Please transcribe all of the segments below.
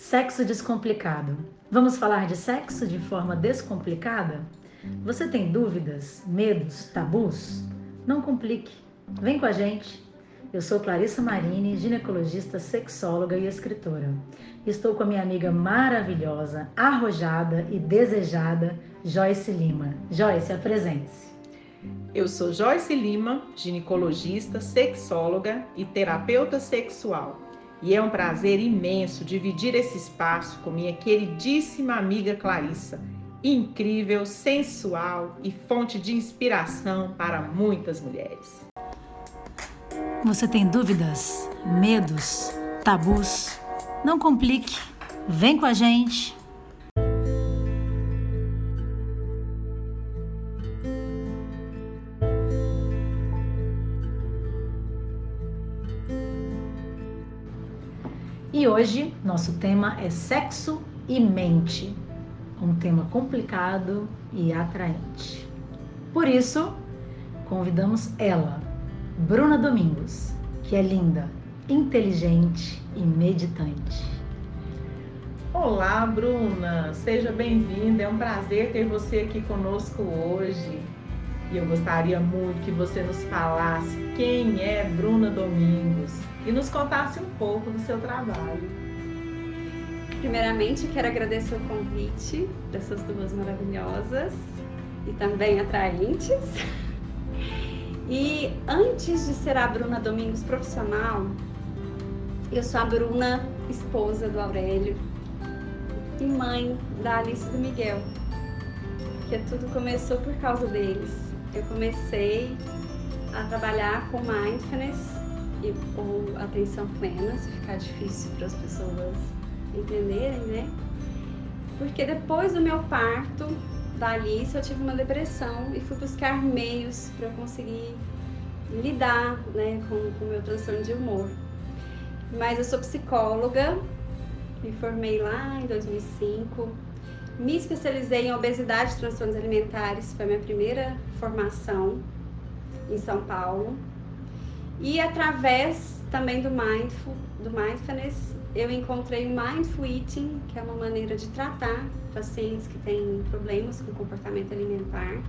Sexo descomplicado. Vamos falar de sexo de forma descomplicada? Você tem dúvidas, medos, tabus? Não complique. Vem com a gente. Eu sou Clarissa Marini, ginecologista, sexóloga e escritora. Estou com a minha amiga maravilhosa, arrojada e desejada, Joyce Lima. Joyce, apresente-se. Eu sou Joyce Lima, ginecologista, sexóloga e terapeuta sexual. E é um prazer imenso dividir esse espaço com minha queridíssima amiga Clarissa, incrível, sensual e fonte de inspiração para muitas mulheres. Você tem dúvidas, medos, tabus? Não complique, vem com a gente. E hoje nosso tema é sexo e mente, um tema complicado e atraente. Por isso, convidamos ela, Bruna Domingos, que é linda, inteligente e meditante. Olá, Bruna, seja bem-vinda. É um prazer ter você aqui conosco hoje. E eu gostaria muito que você nos falasse quem é Bruna Domingos e nos contasse um pouco do seu trabalho. Primeiramente, quero agradecer o convite dessas duas maravilhosas e também atraentes. E antes de ser a Bruna Domingos profissional, eu sou a Bruna, esposa do Aurélio e mãe da Alice e do Miguel, que tudo começou por causa deles. Eu comecei a trabalhar com mindfulness e, ou atenção plena, se ficar difícil para as pessoas entenderem, né? Porque depois do meu parto da Alice, eu tive uma depressão e fui buscar meios para conseguir lidar né, com o meu transtorno de humor. Mas eu sou psicóloga, me formei lá em 2005, me especializei em obesidade e transtornos alimentares, foi minha primeira formação em São Paulo. E através também do mindful, do mindfulness, eu encontrei o mindful eating, que é uma maneira de tratar pacientes que têm problemas com comportamento alimentar.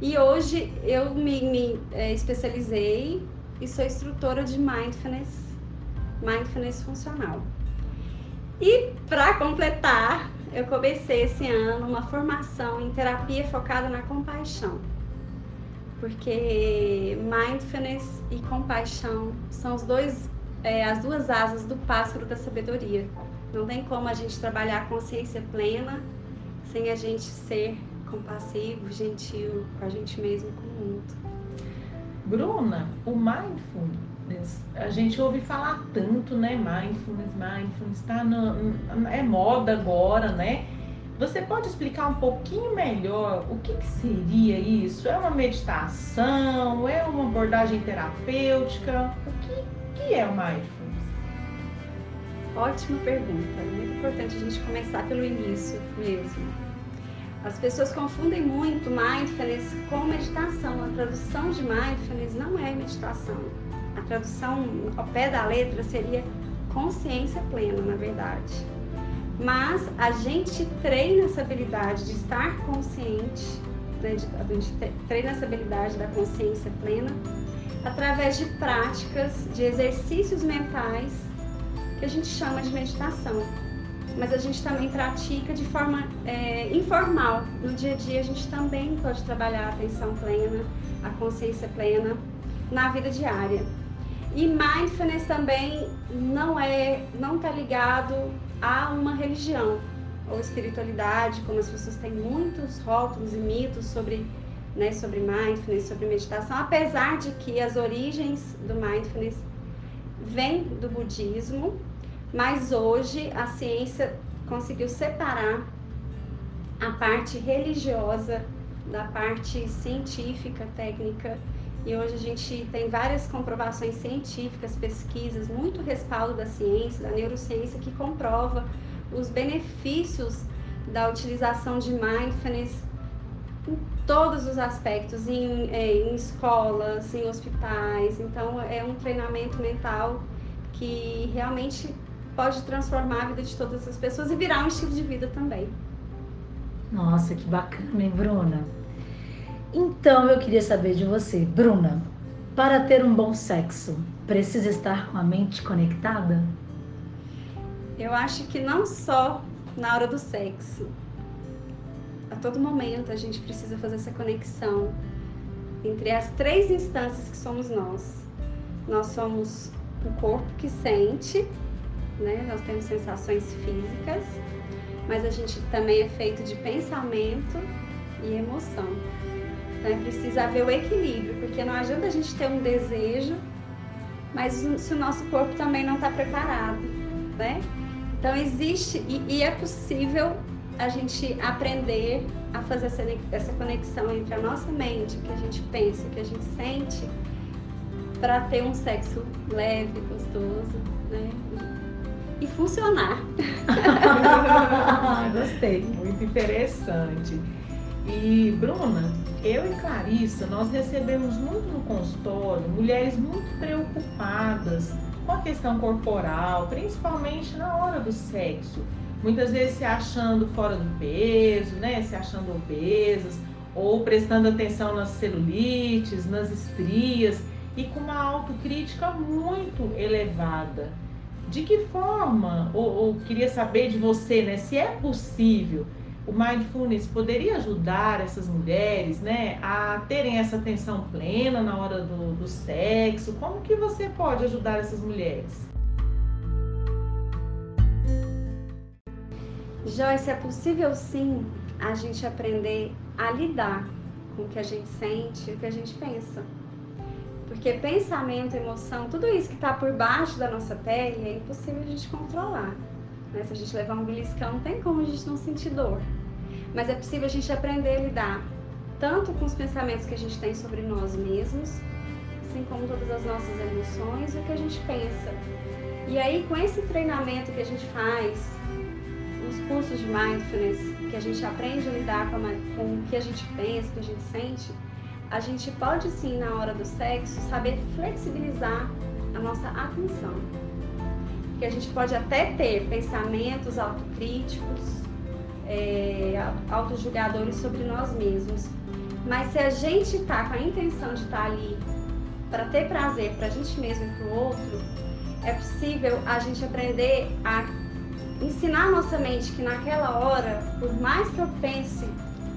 E hoje eu me, me é, especializei e sou instrutora de mindfulness, mindfulness funcional. E para completar, eu comecei esse ano uma formação em terapia focada na compaixão porque mindfulness e compaixão são os dois, é, as duas asas do pássaro da sabedoria. Não tem como a gente trabalhar a consciência plena sem a gente ser compassivo, gentil com a gente mesmo com o mundo. Bruna, o mindfulness, a gente ouve falar tanto, né? Mindfulness, mindfulness, tá no, é moda agora, né? Você pode explicar um pouquinho melhor o que, que, seria isso? É uma meditação? É uma abordagem terapêutica? O que, que é o mindfulness? Ótima pergunta. É muito importante a gente começar pelo início mesmo. As pessoas confundem muito mindfulness com meditação. A tradução de mindfulness não é meditação. A tradução ao pé da letra seria consciência plena, na verdade mas a gente treina essa habilidade de estar consciente, né, de, a gente treina essa habilidade da consciência plena através de práticas, de exercícios mentais que a gente chama de meditação. Mas a gente também pratica de forma é, informal. No dia a dia a gente também pode trabalhar a atenção plena, a consciência plena na vida diária. E mindfulness também não é, não está ligado a uma religião ou espiritualidade, como as pessoas têm muitos rótulos e mitos sobre, né, sobre mindfulness, sobre meditação, apesar de que as origens do mindfulness vêm do budismo, mas hoje a ciência conseguiu separar a parte religiosa da parte científica, técnica e hoje a gente tem várias comprovações científicas, pesquisas, muito respaldo da ciência, da neurociência, que comprova os benefícios da utilização de mindfulness em todos os aspectos, em, é, em escolas, em hospitais. Então, é um treinamento mental que realmente pode transformar a vida de todas as pessoas e virar um estilo de vida também. Nossa, que bacana, hein, Bruna? Então eu queria saber de você, Bruna, para ter um bom sexo, precisa estar com a mente conectada? Eu acho que não só na hora do sexo. A todo momento a gente precisa fazer essa conexão entre as três instâncias que somos nós. Nós somos um corpo que sente, né? Nós temos sensações físicas, mas a gente também é feito de pensamento e emoção. Preciso haver o equilíbrio, porque não adianta a gente ter um desejo, mas se o nosso corpo também não está preparado, né? Então existe e, e, é possível a gente aprender a fazer essa, essa conexão entre a nossa mente, o que a gente pensa, o que a gente sente, para ter um sexo leve, gostoso, né? E funcionar. Gostei, muito interessante. E Bruna, eu e Clarissa, nós recebemos muito no consultório mulheres muito preocupadas com a questão corporal, principalmente na hora do sexo. Muitas vezes se achando fora do peso, né? Se achando obesas, ou prestando atenção nas celulites, nas estrias, e com uma autocrítica muito elevada. De que forma, ou, ou queria saber de você, né? Se é possível o mindfulness poderia ajudar essas mulheres, né, a terem essa atenção plena na hora do, do sexo? Como que você pode ajudar essas mulheres? Joyce, é possível sim a gente aprender a lidar com o que a gente sente e o que a gente pensa. Porque pensamento, emoção, tudo isso que está por baixo da nossa pele é impossível a gente controlar. Né? Se a gente levar um beliscão, não tem como a gente não sentir dor. Mas é possível a gente aprender a lidar tanto com os pensamentos que a gente tem sobre nós mesmos, assim como todas as nossas emoções e o que a gente pensa. E aí, com esse treinamento que a gente faz, os cursos de mindfulness, que a gente aprende a lidar com, a, com o que a gente pensa, o que a gente sente, a gente pode sim, na hora do sexo, saber flexibilizar a nossa atenção que a gente pode até ter pensamentos autocríticos, é, autojulgadores sobre nós mesmos. Mas se a gente está com a intenção de estar tá ali para ter prazer para a gente mesmo e para o outro, é possível a gente aprender a ensinar a nossa mente que naquela hora, por mais que eu pense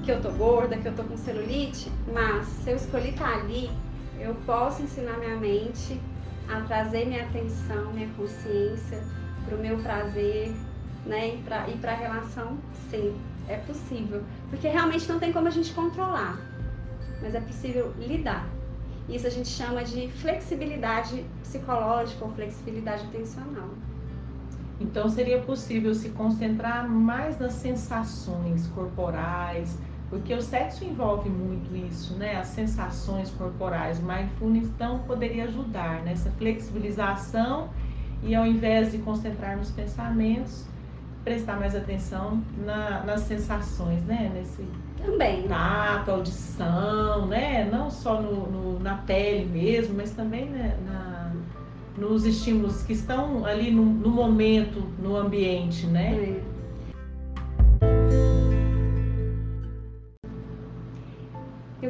que eu tô gorda, que eu tô com celulite, mas se eu escolhi estar tá ali, eu posso ensinar minha mente a trazer minha atenção, minha consciência para o meu prazer, né? E para a relação, sim, é possível. Porque realmente não tem como a gente controlar, mas é possível lidar. Isso a gente chama de flexibilidade psicológica ou flexibilidade atencional. Então seria possível se concentrar mais nas sensações corporais, porque o sexo envolve muito isso, né? As sensações corporais. O mindfulness então poderia ajudar nessa flexibilização e ao invés de concentrar nos pensamentos, prestar mais atenção na, nas sensações, né? Nesse também tato, audição, né? Não só no, no na pele mesmo, mas também né? na, nos estímulos que estão ali no, no momento, no ambiente, né? É.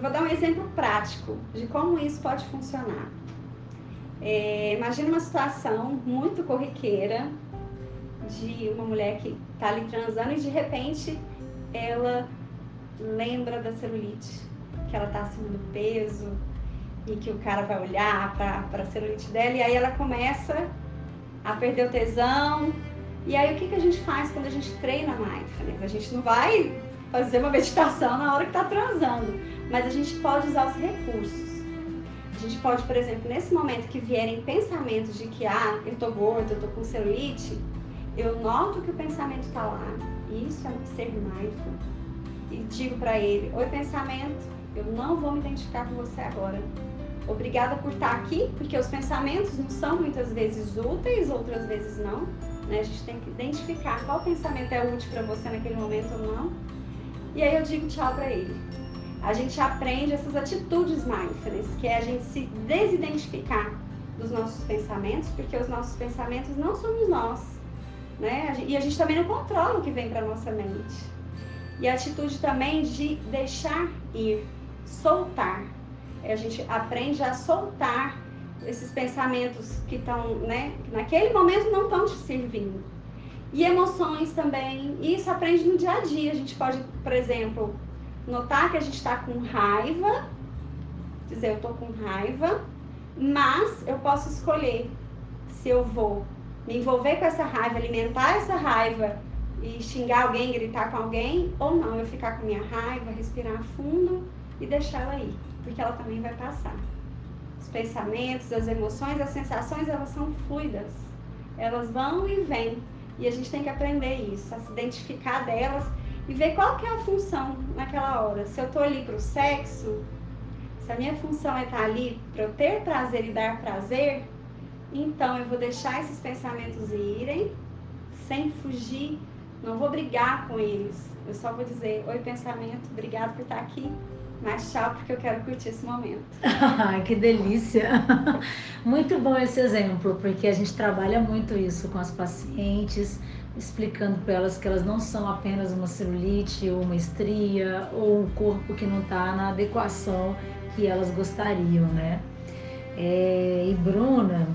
vou dar um exemplo prático de como isso pode funcionar. É, imagina uma situação muito corriqueira de uma mulher que está ali transando e de repente ela lembra da celulite, que ela está acima do peso e que o cara vai olhar para a celulite dela e aí ela começa a perder o tesão. E aí o que, que a gente faz quando a gente treina mindfulness? A gente não vai fazer uma meditação na hora que está transando mas a gente pode usar os recursos. A gente pode, por exemplo, nesse momento que vierem pensamentos de que, ah, eu tô gordo, eu tô com celulite, eu noto que o pensamento está lá, isso é ser mindful, e digo para ele: Oi, pensamento, eu não vou me identificar com você agora. Obrigada por estar aqui, porque os pensamentos não são muitas vezes úteis, outras vezes não. Né? A gente tem que identificar qual pensamento é útil para você naquele momento ou não. E aí eu digo tchau para ele a gente aprende essas atitudes mindfulness, que é a gente se desidentificar dos nossos pensamentos, porque os nossos pensamentos não somos nós. né? E a gente também não controla o que vem para nossa mente. E a atitude também de deixar ir, soltar. A gente aprende a soltar esses pensamentos que estão, né, que naquele momento não estão te servindo. E emoções também. Isso aprende no dia a dia. A gente pode, por exemplo, notar que a gente está com raiva, dizer eu estou com raiva, mas eu posso escolher se eu vou me envolver com essa raiva, alimentar essa raiva e xingar alguém, gritar com alguém, ou não, eu ficar com minha raiva, respirar fundo e deixar ela ir, porque ela também vai passar. Os pensamentos, as emoções, as sensações, elas são fluidas. Elas vão e vêm. E a gente tem que aprender isso, a se identificar delas e ver qual que é a função naquela hora. Se eu estou ali para o sexo, se a minha função é estar tá ali para eu ter prazer e dar prazer, então eu vou deixar esses pensamentos irem sem fugir, não vou brigar com eles. Eu só vou dizer: Oi, pensamento, obrigado por estar aqui. Mas tchau, porque eu quero curtir esse momento. Que delícia! Muito bom esse exemplo, porque a gente trabalha muito isso com as pacientes, explicando para elas que elas não são apenas uma celulite ou uma estria ou um corpo que não está na adequação que elas gostariam, né? É, e Bruna,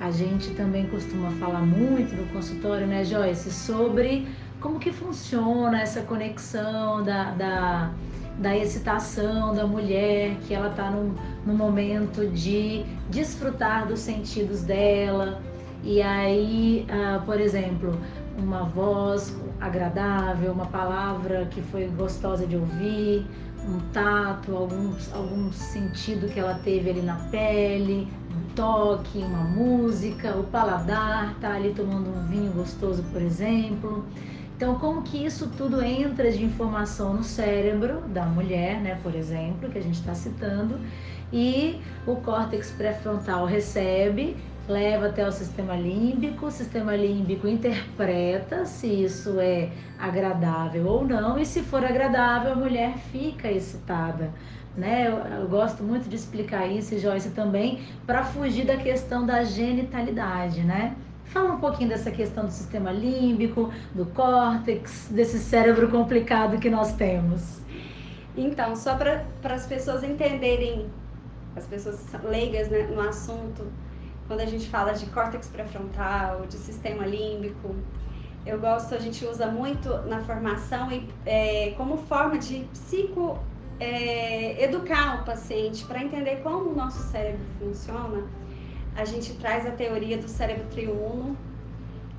a gente também costuma falar muito no consultório, né, Joyce, sobre como que funciona essa conexão da, da, da excitação da mulher, que ela está num, num momento de desfrutar dos sentidos dela. E aí, uh, por exemplo, uma voz agradável, uma palavra que foi gostosa de ouvir, um tato, algum, algum sentido que ela teve ali na pele, um toque, uma música, o paladar, tá ali tomando um vinho gostoso, por exemplo. Então, como que isso tudo entra de informação no cérebro da mulher, né, por exemplo, que a gente está citando, e o córtex pré-frontal recebe leva até o sistema límbico, o sistema límbico interpreta se isso é agradável ou não, e se for agradável, a mulher fica excitada. Né? Eu, eu gosto muito de explicar isso, Joyce, também, para fugir da questão da genitalidade, né? Fala um pouquinho dessa questão do sistema límbico, do córtex, desse cérebro complicado que nós temos. Então, só para as pessoas entenderem, as pessoas leigas né, no assunto, quando a gente fala de córtex pré-frontal, de sistema límbico, eu gosto, a gente usa muito na formação e é, como forma de psico é, educar o paciente para entender como o nosso cérebro funciona. A gente traz a teoria do cérebro triuno,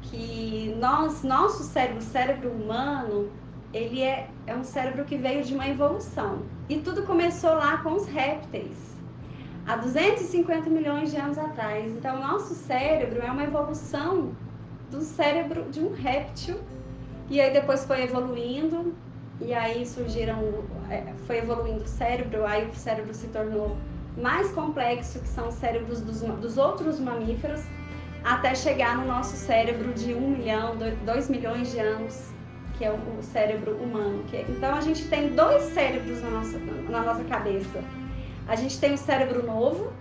que nós, nosso cérebro, o cérebro humano, ele é, é um cérebro que veio de uma evolução. E tudo começou lá com os répteis há 250 milhões de anos atrás. Então, nosso cérebro é uma evolução do cérebro de um réptil. E aí depois foi evoluindo, e aí surgiram, é, foi evoluindo o cérebro, aí o cérebro se tornou mais complexo, que são os cérebros dos, dos outros mamíferos, até chegar no nosso cérebro de um milhão, dois milhões de anos, que é o, cérebro humano. É, então a gente tem dois cérebros na nossa, na nossa cabeça a gente tem o cérebro novo,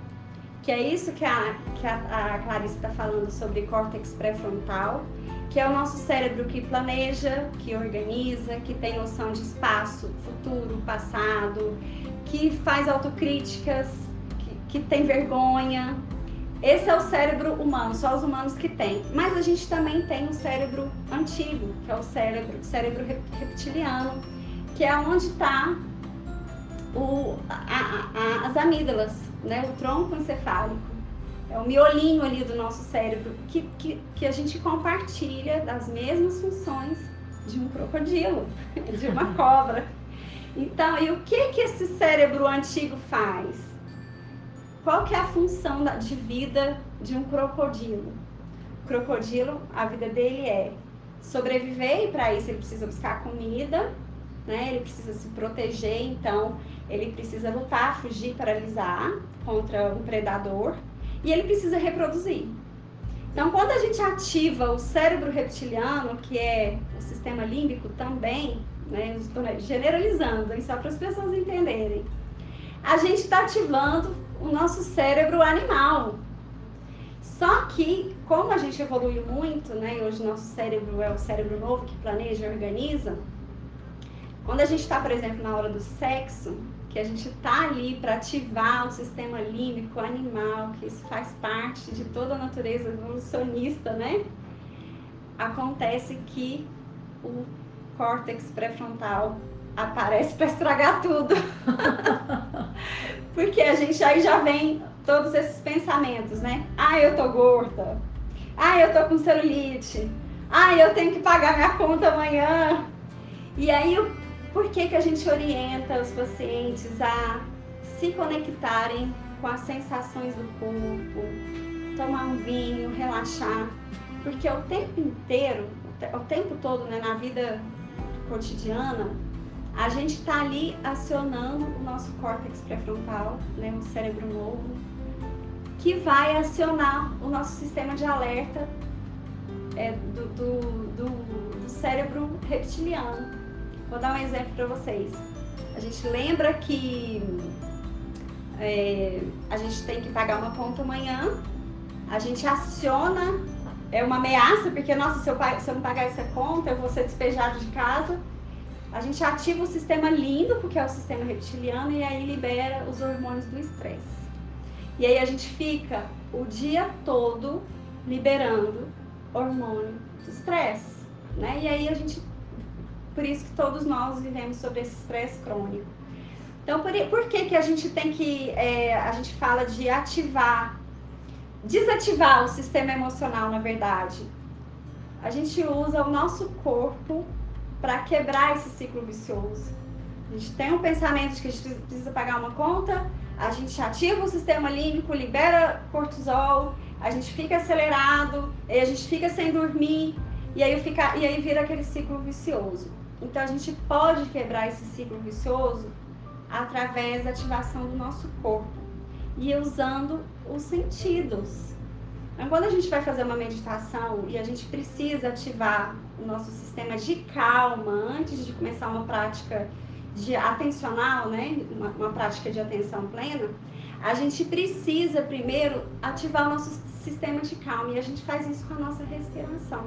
que é isso que a, que a, a Clarice está falando sobre córtex pré-frontal, que é o nosso cérebro que planeja, que organiza, que tem noção de espaço, futuro, passado, que faz autocríticas, que, que tem vergonha. Esse é o cérebro humano, só os humanos que têm. Mas a gente também tem o cérebro antigo, que é o cérebro, cérebro reptiliano, que é onde está o, a, a, as amígdalas, né? o tronco encefálico. É o miolinho ali do nosso cérebro que, que, que a gente compartilha das mesmas funções de um crocodilo, de uma cobra. Então, e o que que esse cérebro antigo faz? Qual que é a função de vida de um crocodilo? O crocodilo, a vida dele é sobreviver e para isso ele precisa buscar comida, né? Ele precisa se proteger, então ele precisa lutar, fugir, paralisar contra um predador e ele precisa reproduzir. Então, quando a gente ativa o cérebro reptiliano, que é o sistema límbico também, né, generalizando, só para as pessoas entenderem, a gente está ativando o nosso cérebro animal. Só que como a gente evoluiu muito, né, hoje nosso cérebro é o cérebro novo que planeja e organiza, quando a gente está, por exemplo, na hora do sexo, que a gente está ali para ativar o sistema límbico animal, que isso faz parte de toda a natureza evolucionista, né? Acontece que o córtex pré-frontal aparece para estragar tudo. Porque a gente aí já vem todos esses pensamentos, né? Ah, eu tô gorda. Ah, eu tô com celulite. Ah, eu tenho que pagar minha conta amanhã. E aí por que, que a gente orienta os pacientes a se conectarem com as sensações do corpo, tomar um vinho, relaxar? Porque o tempo inteiro, o tempo todo, né, na vida cotidiana, a gente está ali acionando o nosso córtex pré-frontal, né, o cérebro novo, que vai acionar o nosso sistema de alerta é, do, do, do, do cérebro reptiliano. Vou dar um exemplo para vocês. A gente lembra que é, a gente tem que pagar uma conta amanhã, a gente aciona, é uma ameaça, porque, nossa, se eu, se eu não pagar essa conta, eu vou ser despejado de casa. A gente ativa o sistema lindo, porque é o sistema reptiliano, e aí libera os hormônios do estresse. E aí a gente fica o dia todo liberando hormônio do estresse, né? E aí a gente por isso que todos nós vivemos sobre esse estresse crônico. Então, por, por, que, que a gente tem que, é, a gente fala de ativar, desativar o sistema emocional, na verdade? A gente usa o nosso corpo para quebrar esse ciclo vicioso. A gente tem um pensamento de que a gente precisa pagar uma conta, a gente ativa o sistema límbico, libera cortisol, a gente fica acelerado, a gente fica sem dormir, e aí, fica, e aí vira aquele ciclo vicioso. Então a gente pode quebrar esse ciclo vicioso através da ativação do nosso corpo e usando os sentidos. Então, quando a gente vai fazer uma meditação e a gente precisa ativar o nosso sistema de calma antes de começar uma prática de atencional, né, uma, uma prática de atenção plena, a gente precisa primeiro ativar o nosso sistema de calma e a gente faz isso com a nossa respiração.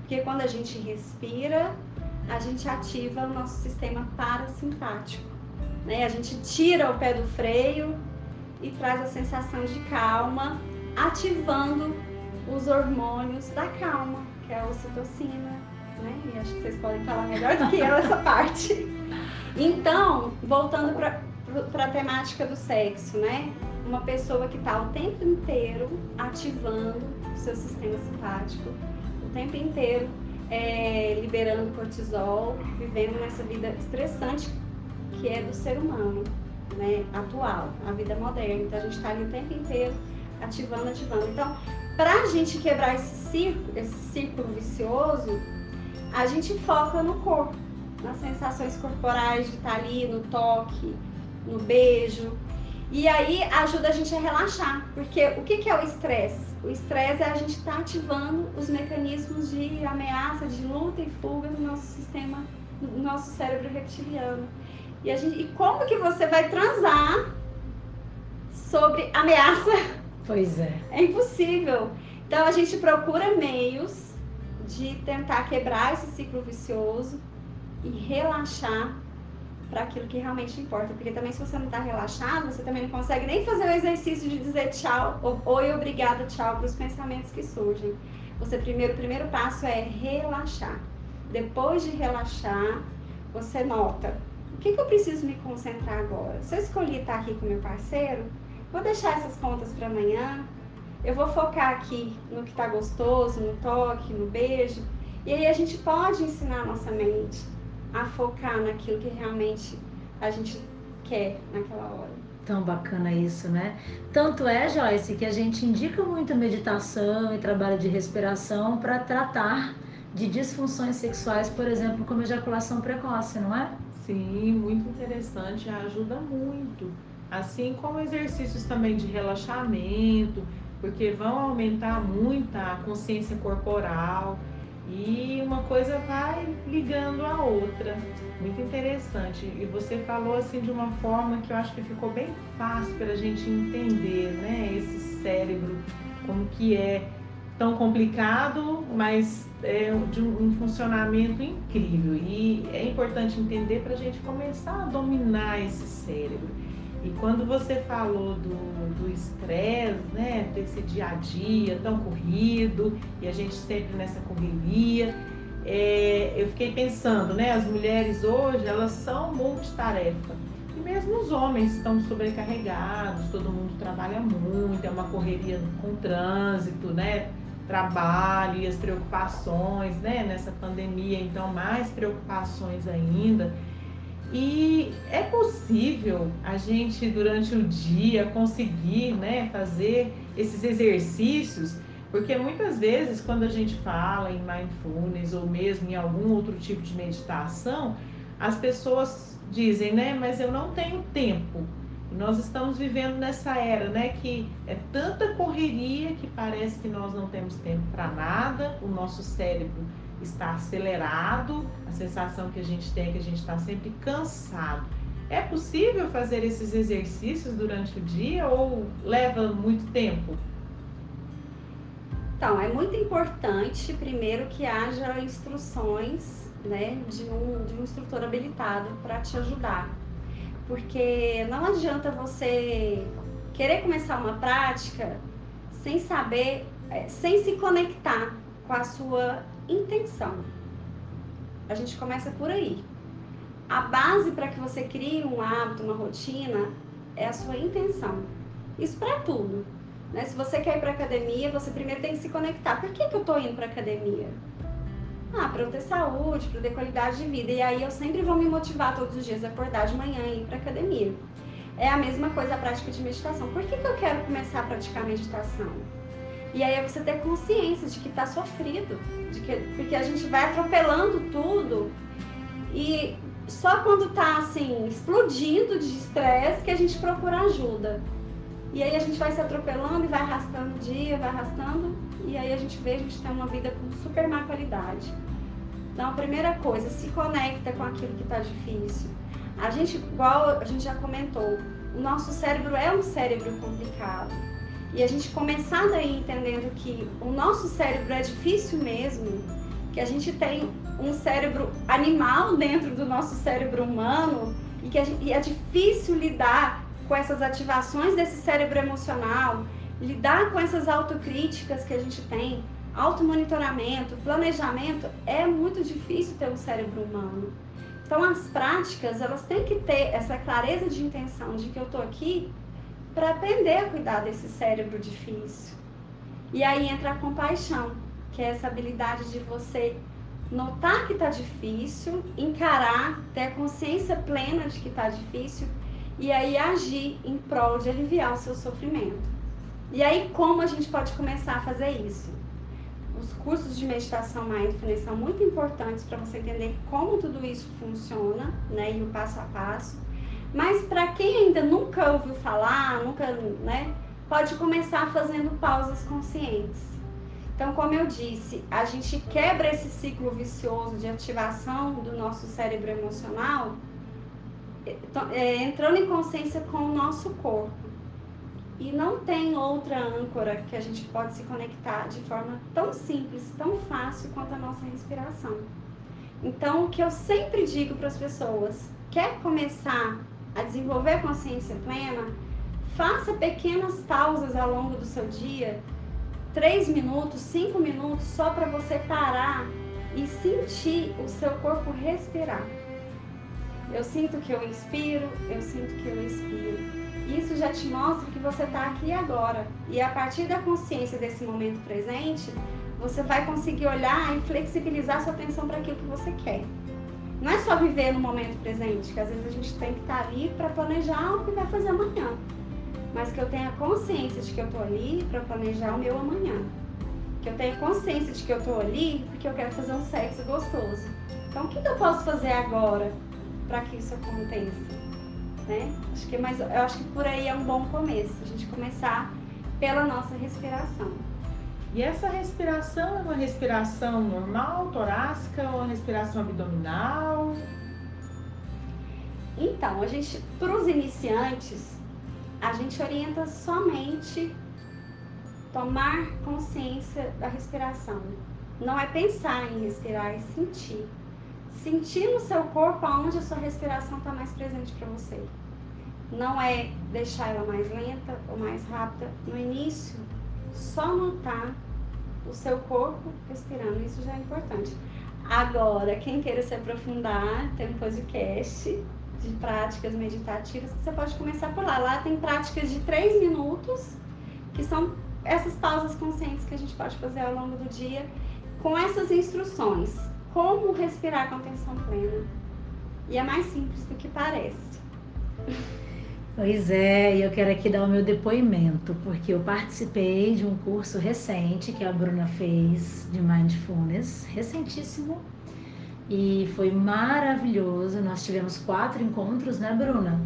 Porque quando a gente respira, a gente ativa o nosso sistema parasimpático. Né? A gente tira o pé do freio e traz a sensação de calma, ativando os hormônios da calma, que é a ocitocina. Né? E acho que vocês podem falar melhor do que eu essa parte. Então, voltando para a temática do sexo, né? Uma pessoa que está o tempo inteiro ativando o seu sistema simpático, o tempo inteiro é, liberando cortisol, vivendo nessa vida estressante que é do ser humano, né, atual, a vida moderna. Então a gente está ali o tempo inteiro ativando, ativando. Então, para a gente quebrar esse círculo, esse círculo vicioso, a gente foca no corpo, nas sensações corporais de estar tá ali, no toque, no beijo. E aí ajuda a gente a relaxar, porque o que, que é o estresse? O estresse é a gente estar tá ativando os mecanismos de ameaça, de luta e fuga no nosso sistema, no nosso cérebro reptiliano. E, gente, e como que você vai transar sobre ameaça? Pois é. É impossível. Então a gente procura meios de tentar quebrar esse ciclo vicioso e relaxar para aquilo que realmente importa. Porque também se você não está relaxado, você também não consegue nem fazer o exercício de dizer tchau, ou oi, obrigado, tchau para os pensamentos que surgem. Você primeiro, o primeiro passo é relaxar. Depois de relaxar, você nota o que, que eu preciso me concentrar agora. Se eu escolhi estar aqui com meu parceiro, vou deixar essas contas para amanhã. Eu vou focar aqui no que está gostoso, no toque, no beijo. E aí a gente pode ensinar a nossa mente a focar naquilo que realmente a gente quer naquela hora. Tão bacana isso, né? Tanto é, Joyce, que a gente indica muito meditação e trabalho de respiração para tratar de disfunções sexuais, por exemplo, como ejaculação precoce, não é? Sim, muito interessante, ajuda muito. Assim como exercícios também de relaxamento, porque vão aumentar muito a consciência corporal, e uma coisa vai ligando a outra. Muito interessante. E você falou assim de uma forma que eu acho que ficou bem fácil para a gente entender, né? Esse cérebro, como que é tão complicado, mas é de um, um funcionamento incrível. E é importante entender para a gente começar a dominar esse cérebro. E quando você falou do estresse, né, desse dia a dia tão corrido, e a gente sempre nessa correria, é, eu fiquei pensando, né, as mulheres hoje, elas são multitarefa. E mesmo os homens estão sobrecarregados, todo mundo trabalha muito, é uma correria com trânsito, né, trabalho e as preocupações, né, nessa pandemia, então mais preocupações ainda. E é possível a gente, durante o dia, conseguir né, fazer esses exercícios, porque muitas vezes, quando a gente fala em mindfulness ou mesmo em algum outro tipo de meditação, as pessoas dizem, né, mas eu não tenho tempo. E nós estamos vivendo nessa era, né, que é tanta correria que parece que nós não temos tempo para nada, o nosso cérebro está acelerado, a sensação que a gente tem é que a gente está sempre cansado. É possível fazer esses exercícios durante o dia ou leva muito tempo? Então, é muito importante, primeiro, que haja instruções né, de, um, de um instrutor habilitado para te ajudar. Porque não adianta você querer começar uma prática sem saber, é, sem se conectar com a sua intenção. A gente começa por aí. A base para que você crie um hábito, uma rotina, é a sua intenção. Isso para tudo. Né? Se você quer ir para academia, você primeiro tem que se conectar. Por que, que eu estou indo para academia? Ah, para eu ter saúde, para eu ter qualidade de vida. E aí eu sempre vou me motivar todos os dias a acordar de manhã e ir para academia. É a mesma coisa a prática de meditação. Por que, que eu quero começar a praticar meditação? E aí é você ter consciência de que está sofrido, de que, porque a gente vai atropelando tudo e só quando está assim explodindo de estresse que a gente procura ajuda. E aí a gente vai se atropelando e vai arrastando o dia, vai arrastando, e aí a gente vê a gente tem uma vida com super má qualidade. Então, a primeira coisa, se conecta com aquilo que está difícil. A gente, igual a gente já comentou, o nosso cérebro é um cérebro complicado e a gente começar daí entendendo que o nosso cérebro é difícil mesmo, que a gente tem um cérebro animal dentro do nosso cérebro humano e que gente, e é difícil lidar com essas ativações desse cérebro emocional, lidar com essas autocríticas que a gente tem, automonitoramento, planejamento, é muito difícil ter um cérebro humano. Então as práticas, elas têm que ter essa clareza de intenção de que eu estou aqui para aprender a cuidar desse cérebro difícil. E aí entra a compaixão, que é essa habilidade de você notar que está difícil, encarar, ter consciência plena de que está difícil e aí agir em prol de aliviar o seu sofrimento. E aí como a gente pode começar a fazer isso? Os cursos de meditação mindfulness são muito importantes para você entender como tudo isso funciona, né, e o passo a passo. Mas para quem ainda nunca ouviu falar, nunca, né, pode começar fazendo pausas conscientes. Então, como eu disse, a gente quebra esse ciclo vicioso de ativação do nosso cérebro emocional, é, entrando em consciência com o nosso corpo. E não tem outra âncora que a gente pode se conectar de forma tão simples, tão fácil quanto a nossa respiração. Então, o que eu sempre digo para as pessoas, quer começar a desenvolver consciência plena, faça pequenas pausas ao longo do seu dia, três minutos, cinco minutos, só para você parar e sentir o seu corpo respirar. Eu sinto que eu inspiro, eu sinto que eu expiro. Isso já te mostra que você está aqui agora. E a partir da consciência desse momento presente, você vai conseguir olhar e flexibilizar sua atenção para aquilo que você quer. Não é só viver no momento presente, que às vezes a gente tem que estar ali para planejar o que vai fazer amanhã. Mas que eu tenha consciência de que eu estou ali para planejar o meu amanhã. Que eu tenha consciência de que eu estou ali porque eu quero fazer um sexo gostoso. Então, o que eu posso fazer agora para que isso aconteça? Né? Acho que mais, eu acho que por aí é um bom começo, a gente começar pela nossa respiração. E essa respiração é uma respiração normal, torácica ou uma respiração abdominal? Então, a gente, para os iniciantes, a gente orienta somente tomar consciência da respiração. Não é pensar em respirar, é sentir. Sentir no seu corpo aonde a sua respiração está mais presente para você. Não é deixar ela mais lenta ou mais rápida. No início, só notar o seu corpo respirando, isso já é importante. Agora, quem queira se aprofundar, tem um podcast de práticas meditativas que você pode começar por lá. Lá tem práticas de três minutos, que são essas pausas conscientes que a gente pode fazer ao longo do dia, com essas instruções. Como respirar com atenção plena. E é mais simples do que parece. Pois é, eu quero aqui dar o meu depoimento, porque eu participei de um curso recente que a Bruna fez de Mindfulness, recentíssimo, e foi maravilhoso. Nós tivemos quatro encontros, né, Bruna?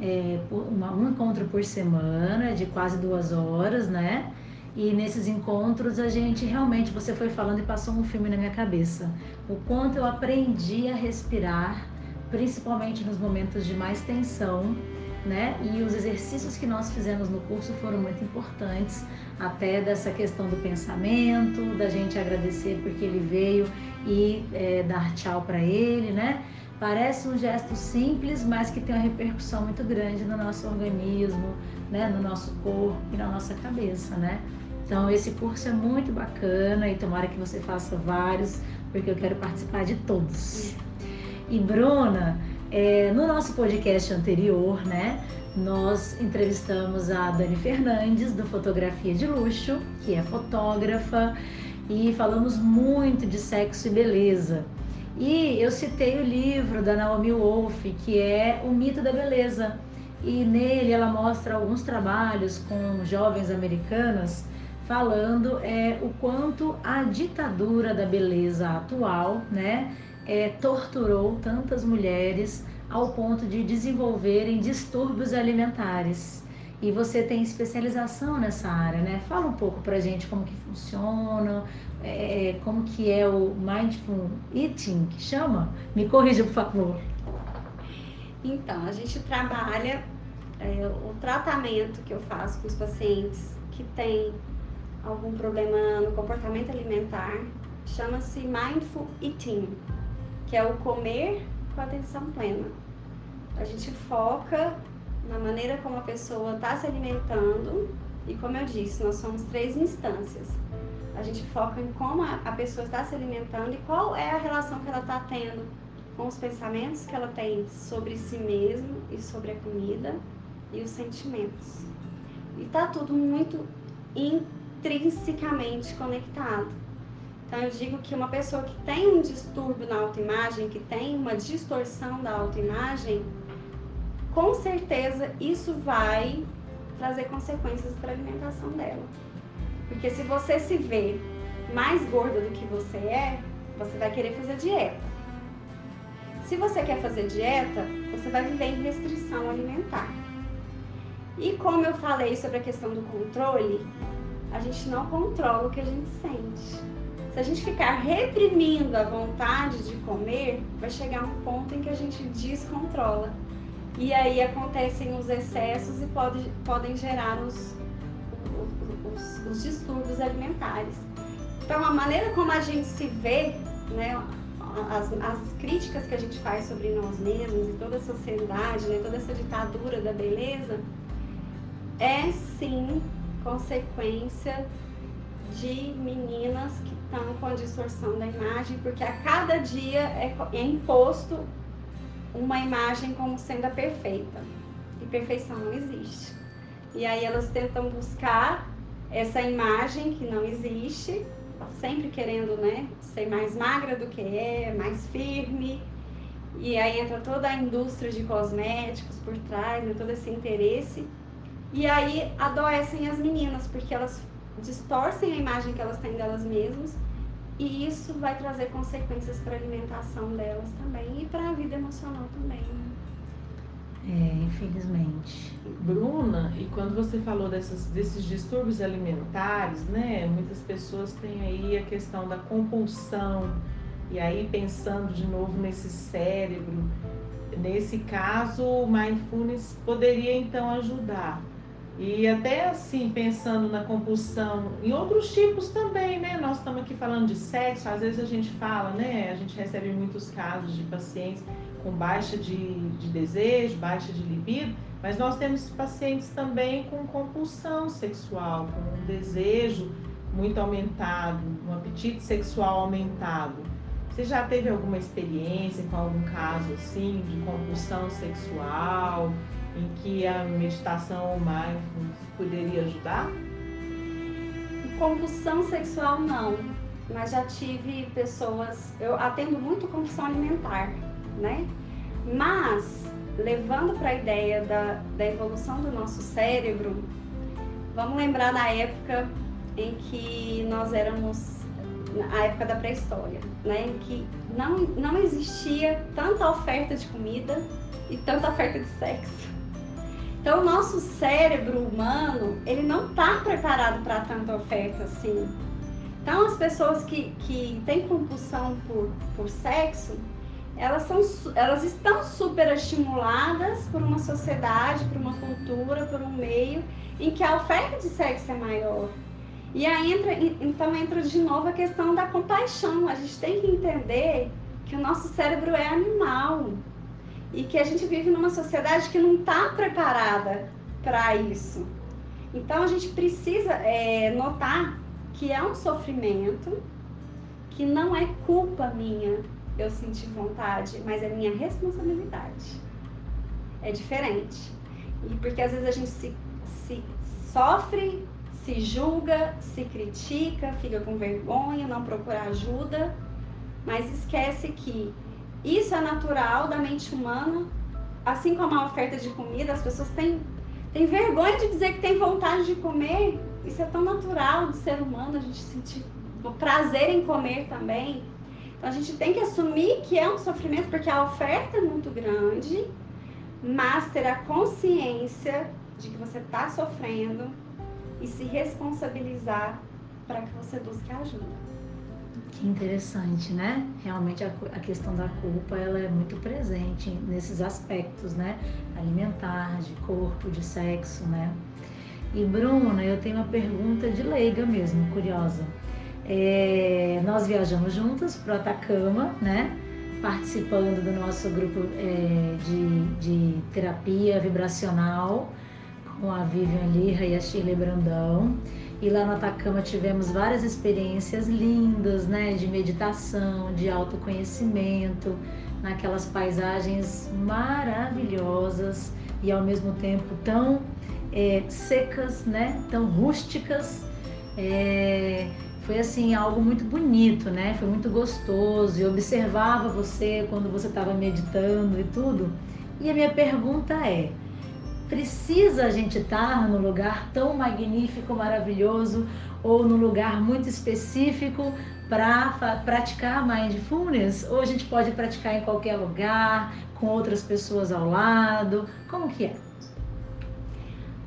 É, uma, um encontro por semana, de quase duas horas, né? E nesses encontros a gente realmente, você foi falando e passou um filme na minha cabeça. O quanto eu aprendi a respirar, principalmente nos momentos de mais tensão né? E os exercícios que nós fizemos no curso foram muito importantes, até dessa questão do pensamento, da gente agradecer porque ele veio e é, dar tchau para ele, né? Parece um gesto simples, mas que tem uma repercussão muito grande no nosso organismo, né? No nosso corpo e na nossa cabeça, né? Então esse curso é muito bacana e tomara que você faça vários, porque eu quero participar de todos. E Bruna, é, no nosso podcast anterior, né, nós entrevistamos a Dani Fernandes, do Fotografia de Luxo, que é fotógrafa, e falamos muito de sexo e beleza. E eu citei o livro da Naomi Wolf, que é O Mito da Beleza. E nele ela mostra alguns trabalhos com jovens americanas falando é, o quanto a ditadura da beleza atual, né, é, torturou tantas mulheres ao ponto de desenvolverem distúrbios alimentares. E você tem especialização nessa área, né? Fala um pouco pra gente como que funciona, é, como que é o Mindful Eating, que chama? Me corrija, por favor. Então, a gente trabalha é, o tratamento que eu faço com os pacientes que têm algum problema no comportamento alimentar, chama-se Mindful Eating que é o comer com atenção plena. A gente foca na maneira como a pessoa está se alimentando e, como eu disse, nós somos três instâncias. A gente foca em como a pessoa está se alimentando e qual é a relação que ela está tendo com os pensamentos que ela tem sobre si mesma e sobre a comida e os sentimentos. E está tudo muito intrinsecamente conectado. Então eu digo que uma pessoa que tem um distúrbio na autoimagem, que tem uma distorção da autoimagem, com certeza isso vai trazer consequências para a alimentação dela. Porque se você se vê mais gorda do que você é, você vai querer fazer dieta. Se você quer fazer dieta, você vai viver em restrição alimentar. E como eu falei sobre a questão do controle, a gente não controla o que a gente sente. Se a gente ficar reprimindo a vontade de comer, vai chegar um ponto em que a gente descontrola. E aí acontecem os excessos e pode, podem gerar os, os, os distúrbios alimentares. Então, a maneira como a gente se vê, né, as, as, críticas que a gente faz sobre nós mesmos e toda a sociedade, né, toda essa ditadura da beleza, é sim consequência de meninas que estão com a distorção da imagem, porque a cada dia é, é imposto uma imagem como sendo a perfeita. E perfeição não existe. E aí elas tentam buscar essa imagem que não existe, sempre querendo né, ser mais magra do que é, mais firme. E aí entra toda a indústria de cosméticos por trás, né, todo esse interesse. E aí adoecem as meninas, porque elas distorcem a imagem que elas têm delas mesmas e isso vai trazer consequências para a alimentação delas também e para a vida emocional também. Né? É, infelizmente. Bruna, e quando você falou dessas, desses distúrbios alimentares, né? Muitas pessoas têm aí a questão da compulsão, e aí pensando de novo nesse cérebro, nesse caso, o mindfulness poderia então ajudar E até assim, pensando na compulsão, em outros tipos também, né? Nós estamos aqui falando de sexo, às vezes a gente fala, né? A gente recebe muitos casos de pacientes com baixa de, de desejo, baixa de libido, mas nós temos pacientes também com compulsão sexual, com um desejo muito aumentado, um apetite sexual aumentado. Você já teve alguma experiência com algum caso assim de compulsão sexual? Em que a meditação mindfulness poderia ajudar? Compulsão sexual não, mas já tive pessoas, eu atendo muito compulsão alimentar, né? Mas levando para a ideia da, da evolução do nosso cérebro, vamos lembrar da época em que nós éramos a época da pré-história, né? Em que não, não existia tanta oferta de comida e tanta oferta de sexo. Então, o nosso cérebro humano, ele não está preparado para tanta oferta assim. Então, as pessoas que, que têm compulsão por, por sexo, elas, são, elas estão super estimuladas por uma sociedade, por uma cultura, por um meio em que a oferta de sexo é maior. E aí entra, então entra de novo a questão da compaixão. A gente tem que entender que o nosso cérebro é animal e que a gente vive numa sociedade que não está preparada para isso. Então a gente precisa é, notar que é um sofrimento, que não é culpa minha eu sentir vontade, mas é minha responsabilidade. É diferente. E porque às vezes a gente se, se sofre, se julga, se critica, fica com vergonha, não procura ajuda, mas esquece que isso é natural da mente humana, assim como a oferta de comida, as pessoas têm, têm vergonha de dizer que tem vontade de comer. Isso é tão natural do ser humano, a gente sentir o prazer em comer também. Então a gente tem que assumir que é um sofrimento porque a oferta é muito grande, mas ter a consciência de que você está sofrendo e se responsabilizar para que você busque ajuda. Que interessante, né? Realmente a, a, questão da culpa ela é muito presente nesses aspectos, né? Alimentar, de corpo, de sexo, né? E Bruna, eu tenho uma pergunta de leiga mesmo, curiosa. É, nós viajamos juntas para Atacama, né? Participando do nosso grupo é, de, de terapia vibracional com a Vivian Lira e a Shirley Brandão. E lá no Atacama tivemos várias experiências lindas, né, de meditação, de autoconhecimento, naquelas paisagens maravilhosas e ao mesmo tempo tão é, secas, né, tão rústicas. É, foi assim algo muito bonito, né? Foi muito gostoso. Eu observava você quando você estava meditando e tudo. E a minha pergunta é: Precisa a gente estar no lugar tão magnífico, maravilhoso ou no lugar muito específico para praticar mindfulness? Ou a gente pode praticar em qualquer lugar, com outras pessoas ao lado? Como que é?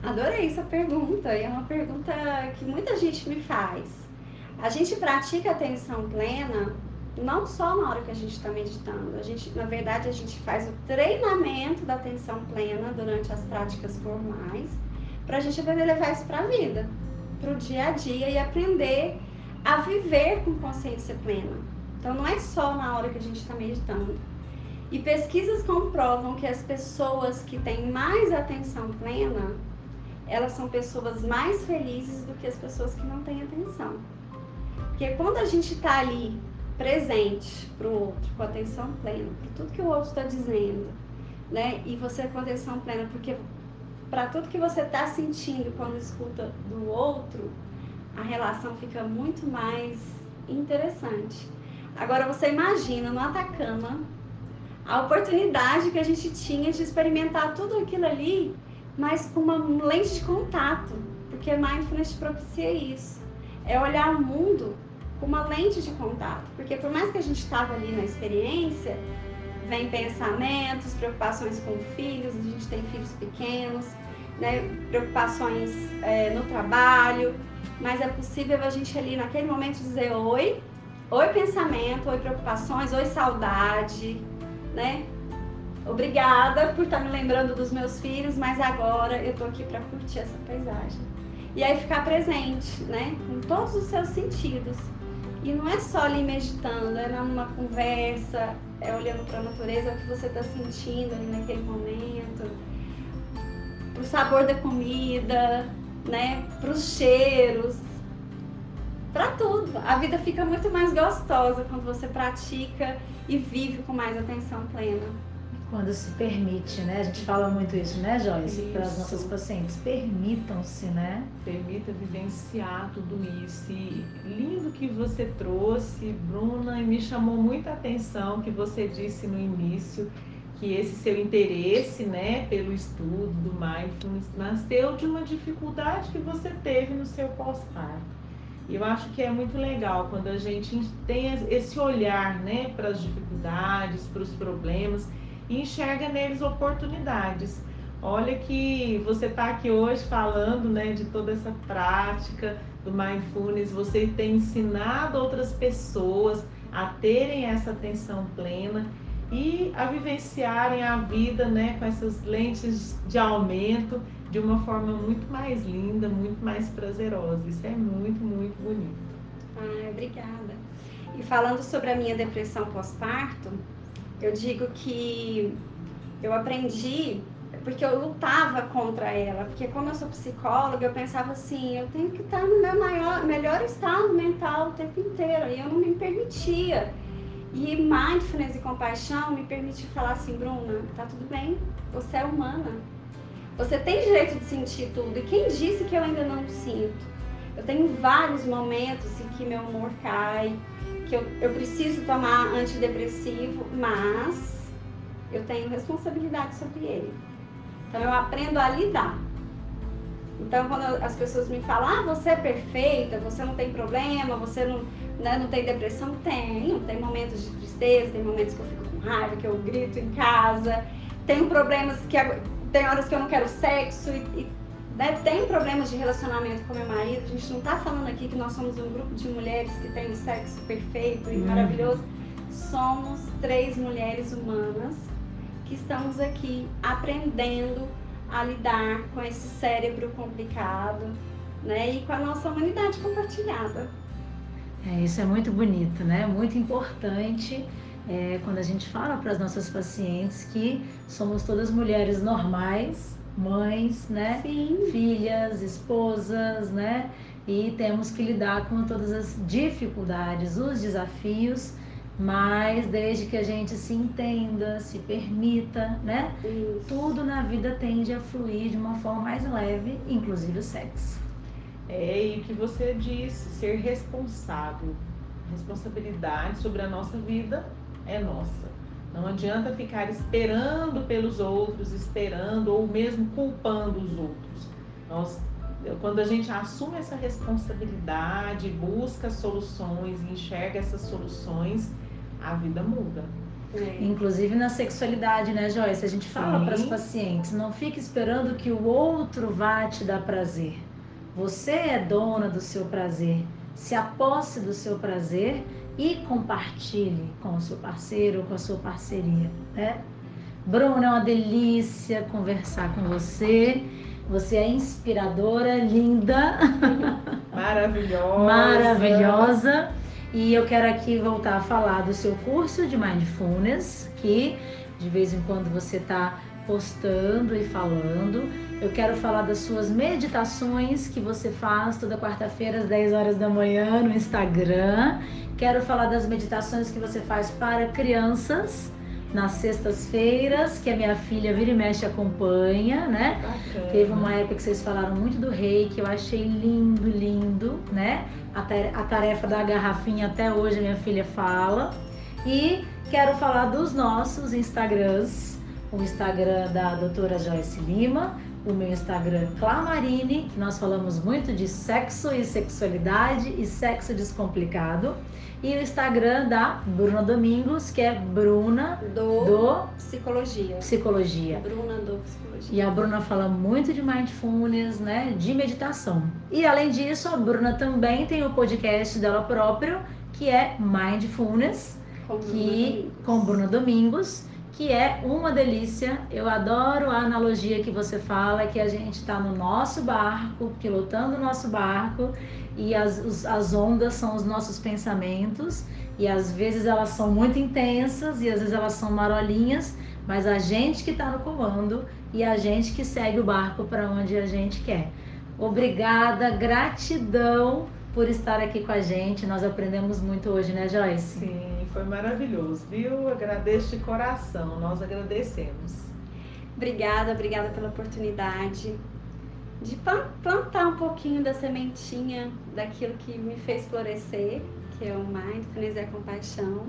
Adorei essa pergunta e é uma pergunta que muita gente me faz. A gente pratica atenção plena não só na hora que a gente está meditando. A gente, na verdade, a gente faz o treinamento da atenção plena durante as práticas formais, para a gente a levar isso para a vida, para o dia a dia e aprender a viver com consciência plena. Então, não é só na hora que a gente está meditando. E pesquisas comprovam que as pessoas que têm mais atenção plena, elas são pessoas mais felizes do que as pessoas que não têm atenção. Porque quando a gente está ali presente para o outro, com atenção plena, para tudo que o outro está dizendo, né? E você com atenção plena, porque para tudo que você está sentindo quando escuta do outro, a relação fica muito mais interessante. Agora você imagina no Atacama a oportunidade que a gente tinha de experimentar tudo aquilo ali, mas com uma lente de contato, porque mindfulness propicia isso. É olhar o mundo uma lente de contato, porque por mais que a gente estava ali na experiência, vem pensamentos, preocupações com filhos, a gente tem filhos pequenos, né, preocupações é, no trabalho, mas é possível a gente ali naquele momento dizer oi, oi pensamento, oi preocupações, oi saudade, né? obrigada por estar tá me lembrando dos meus filhos, mas agora eu tô aqui para curtir essa paisagem. E aí ficar presente, né? Com todos os seus sentidos. E não é só ali meditando, é numa conversa, é olhando para a natureza, o que você está sentindo ali naquele momento, pro sabor da comida, né? Pros cheiros, para tudo. A vida fica muito mais gostosa quando você pratica e vive com mais atenção plena. Quando se permite, né? A gente fala muito isso, né, Joyce? Para as nossas pacientes. Permitam-se, né? Permita vivenciar tudo isso. E lindo que você trouxe, Bruna, e me chamou muita atenção que você disse no início que esse seu interesse, né, pelo estudo do mindfulness nasceu de uma dificuldade que você teve no seu pós-parto. E eu acho que é muito legal quando a gente tem esse olhar né, para as dificuldades, para os problemas e enxerga neles oportunidades. Olha que você está aqui hoje falando né, de toda essa prática do mindfulness, você tem ensinado outras pessoas a terem essa atenção plena e a vivenciarem a vida né, com essas lentes de aumento de uma forma muito mais linda, muito mais prazerosa. Isso é muito, muito bonito. Ah, obrigada. E falando sobre a minha depressão pós-parto, eu digo que eu aprendi porque eu lutava contra ela, porque como eu sou psicóloga, eu pensava assim, eu tenho que estar no meu maior, melhor estado mental o tempo inteiro, e eu não me permitia. E mindfulness e compaixão me permitiu falar assim, Bruna, tá tudo bem, você é humana, você tem direito de sentir tudo. E quem disse que eu ainda não sinto? Eu tenho vários momentos em que meu humor cai, que eu, eu preciso tomar antidepressivo, mas eu tenho responsabilidade sobre ele. Então eu aprendo a lidar. Então quando as pessoas me falam, ah, você é perfeita, você não tem problema, você não, né, não tem depressão, tenho. Tem momentos de tristeza, tem momentos que eu fico com raiva, que eu grito em casa. Tenho problemas que tem horas que eu não quero sexo e, e né, tem problemas de relacionamento com meu marido. A gente não está falando aqui que nós somos um grupo de mulheres que tem um sexo perfeito e uhum. maravilhoso. Somos três mulheres humanas que estamos aqui aprendendo a lidar com esse cérebro complicado, né? E com a nossa humanidade compartilhada. É, isso é muito bonito, né? Muito importante é, quando a gente fala para as nossas pacientes que somos todas mulheres normais, mães, né? Sim. Filhas, esposas, né? E temos que lidar com todas as dificuldades, os desafios, mas desde que a gente se entenda, se permita, né? Isso. Tudo na vida tende a fluir de uma forma mais leve, inclusive o sexo. É, e que você disse, ser responsável. Responsabilidade sobre a nossa vida é nossa. Não adianta ficar esperando pelos outros, esperando ou mesmo culpando os outros. Nós, quando a gente assume essa responsabilidade, busca soluções, enxerga essas soluções, a vida muda. É. Inclusive na sexualidade, né, Joyce? A gente fala para as pacientes: não fique esperando que o outro vá te dar prazer. Você é dona do seu prazer. Se aposse do seu prazer e compartilhe com o seu parceiro ou com a sua parceria, né? Bruna, é uma delícia conversar com você. Você é inspiradora, linda, maravilhosa. maravilhosa. E eu quero aqui voltar a falar do seu curso de Mindfulness, que de vez em quando você está postando e falando. Eu quero falar das suas meditações que você faz toda quarta-feira às 10 horas da manhã no Instagram. Quero falar das meditações que você faz para crianças nas sextas-feiras, que a minha filha vira e mexe acompanha, né? Bacana. Teve uma época que vocês falaram muito do rei, que eu achei lindo, lindo, né? A tarefa da garrafinha até hoje a minha filha fala. E quero falar dos nossos Instagrams, o Instagram da doutora Joyce Lima, o meu Instagram Clamarine, que nós falamos muito de sexo e sexualidade e sexo descomplicado. E o Instagram da Bruna Domingos, que é Bruna do, do Psicologia. Psicologia. Bruna do Psicologia. E a Bruna fala muito de mindfulness, né? De meditação. E além disso, a Bruna também tem o podcast dela próprio, que é Mindfulness, com que, com Bruna Domingos que é uma delícia. Eu adoro a analogia que você fala, que a gente está no nosso barco, pilotando o nosso barco, e as, os, as ondas são os nossos pensamentos, e às vezes elas são muito intensas, e às vezes elas são marolinhas, mas a gente que está no comando e a gente que segue o barco para onde a gente quer. Obrigada, gratidão por estar aqui com a gente. Nós aprendemos muito hoje, né, Joyce? Sim, foi maravilhoso, viu? Agradeço de coração, nós agradecemos. Obrigada, obrigada pela oportunidade de plantar um pouquinho da sementinha daquilo que me fez florescer, que é o Mindfulness e a compaixão.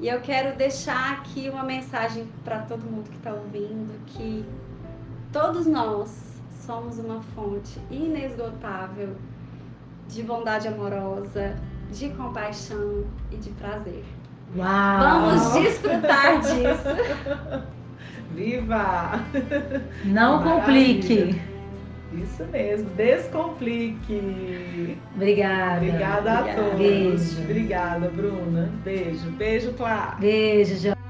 E eu quero deixar aqui uma mensagem para todo mundo que está ouvindo, que todos nós somos uma fonte inesgotável de bondade amorosa, de compaixão e de prazer. Uau! Vamos desfrutar disso. Viva! Não complique. Isso mesmo, descomplique. Obrigada. Obrigada a todos. Beijo. Obrigada, Bruna. Beijo. Beijo, Clara. Beijo, Joyce.